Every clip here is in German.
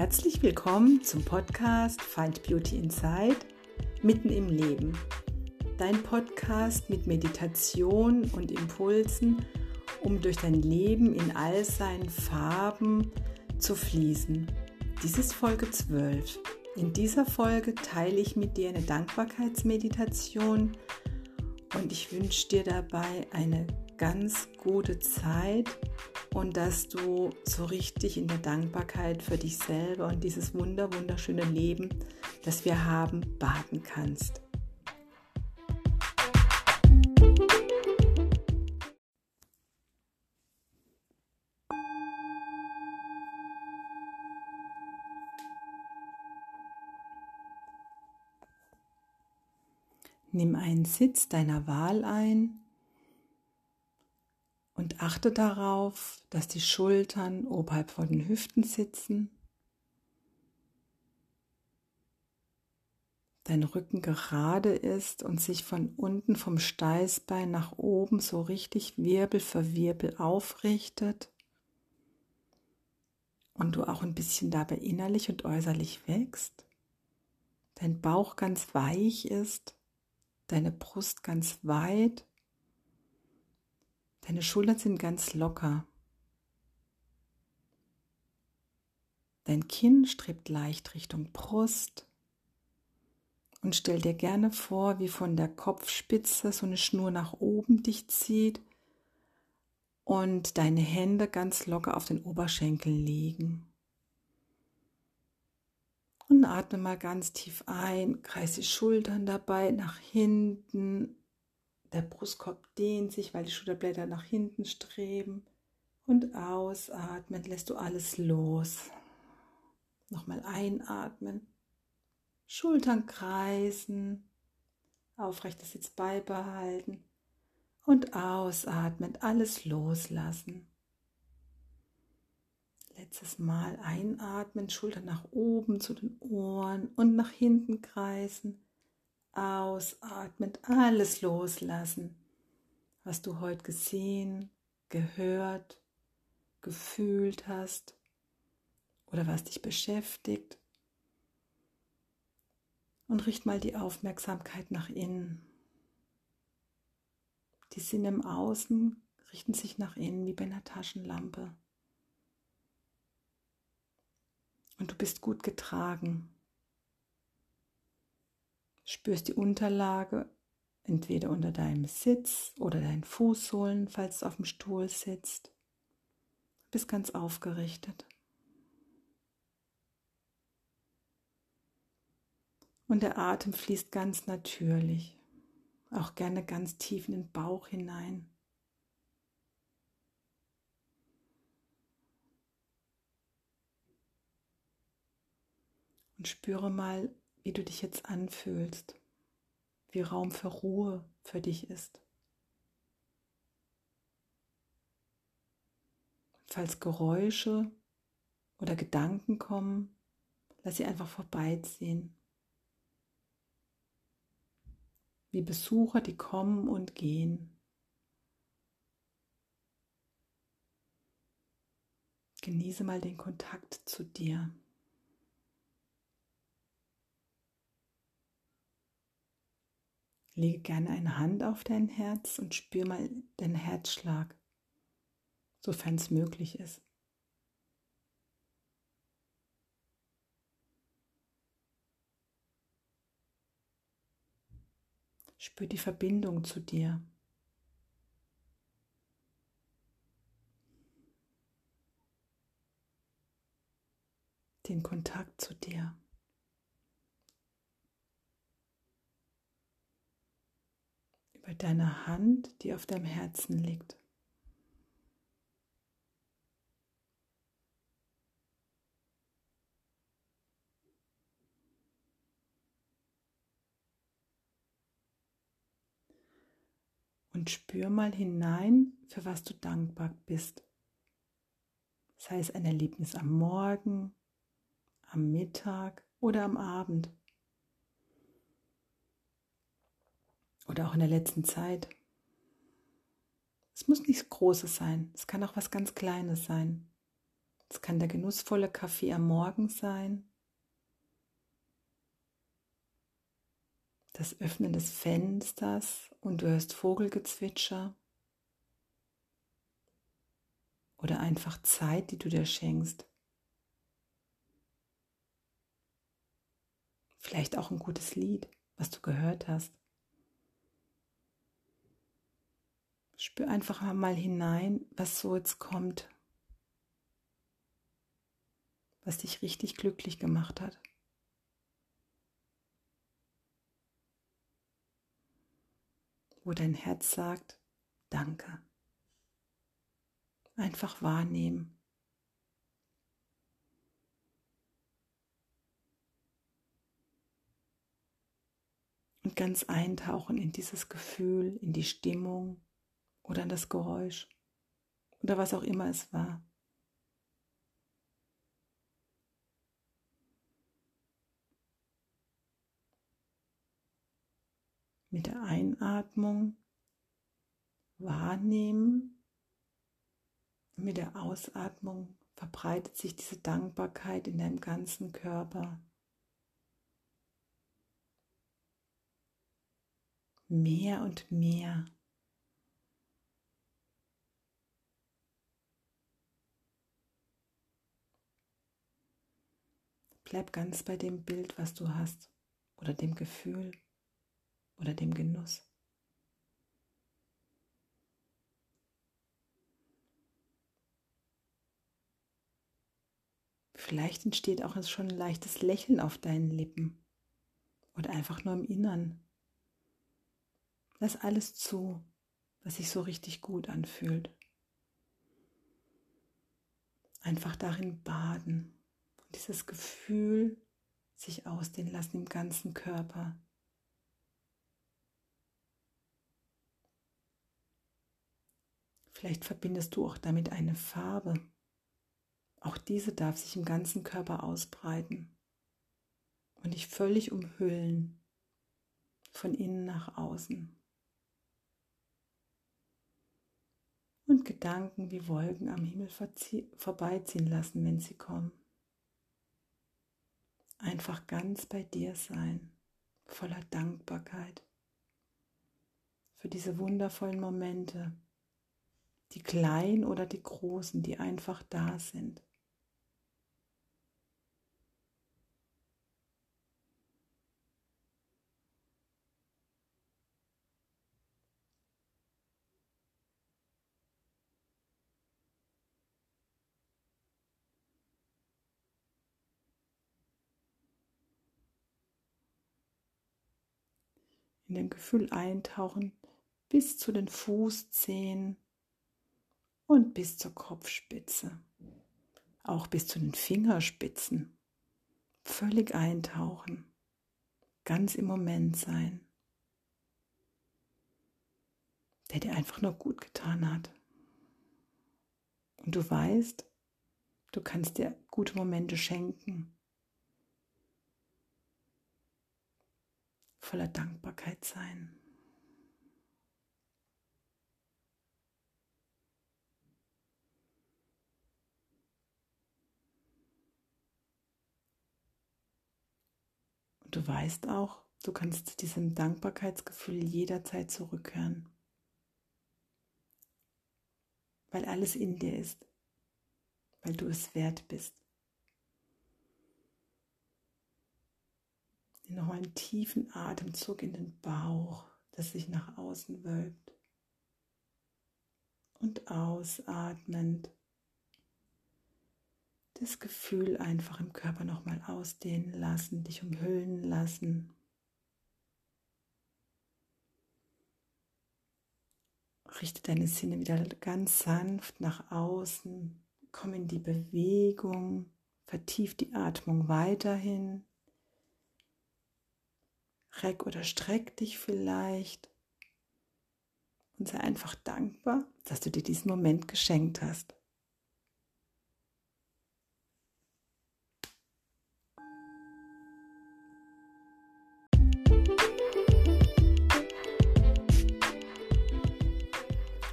Herzlich willkommen zum Podcast Find Beauty Inside mitten im Leben. Dein Podcast mit Meditation und Impulsen, um durch dein Leben in all seinen Farben zu fließen. Dies ist Folge 12. In dieser Folge teile ich mit dir eine Dankbarkeitsmeditation und ich wünsche dir dabei eine ganz gute Zeit und dass du so richtig in der Dankbarkeit für dich selber und dieses wunder wunderschöne Leben, das wir haben, baden kannst. Nimm einen Sitz deiner Wahl ein achte darauf, dass die Schultern oberhalb von den Hüften sitzen, dein Rücken gerade ist und sich von unten vom Steißbein nach oben so richtig Wirbel für Wirbel aufrichtet und du auch ein bisschen dabei innerlich und äußerlich wächst, dein Bauch ganz weich ist, deine Brust ganz weit Deine Schultern sind ganz locker. Dein Kinn strebt leicht Richtung Brust. Und stell dir gerne vor, wie von der Kopfspitze so eine Schnur nach oben dich zieht und deine Hände ganz locker auf den Oberschenkeln liegen. Und atme mal ganz tief ein, kreis die Schultern dabei nach hinten der Brustkorb dehnt sich, weil die Schulterblätter nach hinten streben. Und ausatmen lässt du alles los. Nochmal einatmen. Schultern kreisen. Aufrechtes Sitz beibehalten. Und ausatmen, alles loslassen. Letztes Mal einatmen, Schultern nach oben zu den Ohren und nach hinten kreisen ausatmend alles loslassen, was du heute gesehen, gehört, gefühlt hast oder was dich beschäftigt. Und richt mal die Aufmerksamkeit nach innen. Die Sinne im Außen richten sich nach innen wie bei einer Taschenlampe. Und du bist gut getragen spürst die Unterlage entweder unter deinem Sitz oder deinen Fußsohlen, falls du auf dem Stuhl sitzt. Bist ganz aufgerichtet. Und der Atem fließt ganz natürlich, auch gerne ganz tief in den Bauch hinein. Und spüre mal, wie du dich jetzt anfühlst, wie Raum für Ruhe für dich ist. Falls Geräusche oder Gedanken kommen, lass sie einfach vorbeiziehen. Wie Besucher, die kommen und gehen. Genieße mal den Kontakt zu dir. Lege gerne eine Hand auf dein Herz und spür mal den Herzschlag, sofern es möglich ist. Spür die Verbindung zu dir. Den Kontakt zu dir. Bei deiner Hand, die auf deinem Herzen liegt. Und spür mal hinein, für was du dankbar bist. Sei es ein Erlebnis am Morgen, am Mittag oder am Abend. Oder auch in der letzten Zeit. Es muss nichts Großes sein, es kann auch was ganz Kleines sein. Es kann der genussvolle Kaffee am Morgen sein, das Öffnen des Fensters und du hörst Vogelgezwitscher oder einfach Zeit, die du dir schenkst. Vielleicht auch ein gutes Lied, was du gehört hast. Spür einfach mal hinein, was so jetzt kommt, was dich richtig glücklich gemacht hat. Wo dein Herz sagt, danke. Einfach wahrnehmen. Und ganz eintauchen in dieses Gefühl, in die Stimmung oder in das Geräusch oder was auch immer es war. Mit der Einatmung wahrnehmen, mit der Ausatmung verbreitet sich diese Dankbarkeit in deinem ganzen Körper. Mehr und mehr. Bleib ganz bei dem Bild, was du hast oder dem Gefühl oder dem Genuss. Vielleicht entsteht auch schon ein leichtes Lächeln auf deinen Lippen oder einfach nur im Innern. Lass alles zu, was sich so richtig gut anfühlt. Einfach darin baden und dieses Gefühl sich ausdehnen lassen im ganzen Körper. Vielleicht verbindest du auch damit eine Farbe. Auch diese darf sich im ganzen Körper ausbreiten und dich völlig umhüllen, von innen nach außen. Und Gedanken wie Wolken am Himmel vorbeiziehen lassen, wenn sie kommen. Einfach ganz bei dir sein, voller Dankbarkeit für diese wundervollen Momente, die kleinen oder die großen, die einfach da sind. In dem Gefühl eintauchen bis zu den Fußzehen und bis zur Kopfspitze, auch bis zu den Fingerspitzen. Völlig eintauchen, ganz im Moment sein, der dir einfach nur gut getan hat. Und du weißt, du kannst dir gute Momente schenken, voller Dankbarkeit sein. Und du weißt auch, du kannst zu diesem Dankbarkeitsgefühl jederzeit zurückkehren, weil alles in dir ist, weil du es wert bist. Noch einen tiefen Atemzug in den Bauch, das sich nach außen wölbt. Und ausatmend das Gefühl einfach im Körper nochmal ausdehnen lassen, dich umhüllen lassen. Richte deine Sinne wieder ganz sanft nach außen, komm in die Bewegung, vertief die Atmung weiterhin. Reck oder streck dich vielleicht und sei einfach dankbar, dass du dir diesen Moment geschenkt hast.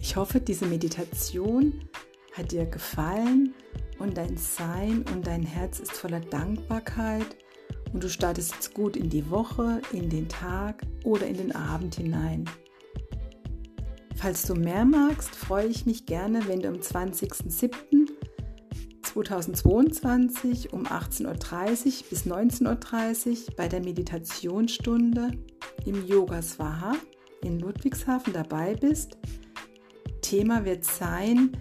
Ich hoffe, diese Meditation hat dir gefallen und dein Sein und dein Herz ist voller Dankbarkeit und du startest jetzt gut in die Woche, in den Tag oder in den Abend hinein. Falls du mehr magst, freue ich mich gerne, wenn du am 20.07.2022 um 18.30 Uhr bis 19.30 Uhr bei der Meditationsstunde im Yoga Swaha in Ludwigshafen dabei bist. Thema wird sein,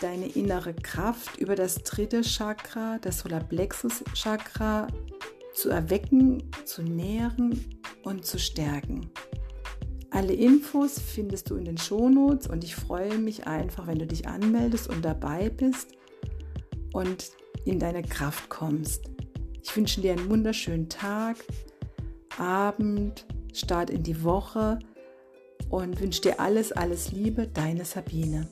deine innere Kraft über das dritte Chakra, das Solarplexus Chakra, zu erwecken, zu nähren und zu stärken. Alle Infos findest du in den Shownotes und ich freue mich einfach, wenn du dich anmeldest und dabei bist und in deine Kraft kommst. Ich wünsche dir einen wunderschönen Tag, Abend, Start in die Woche und wünsche dir alles, alles Liebe, deine Sabine.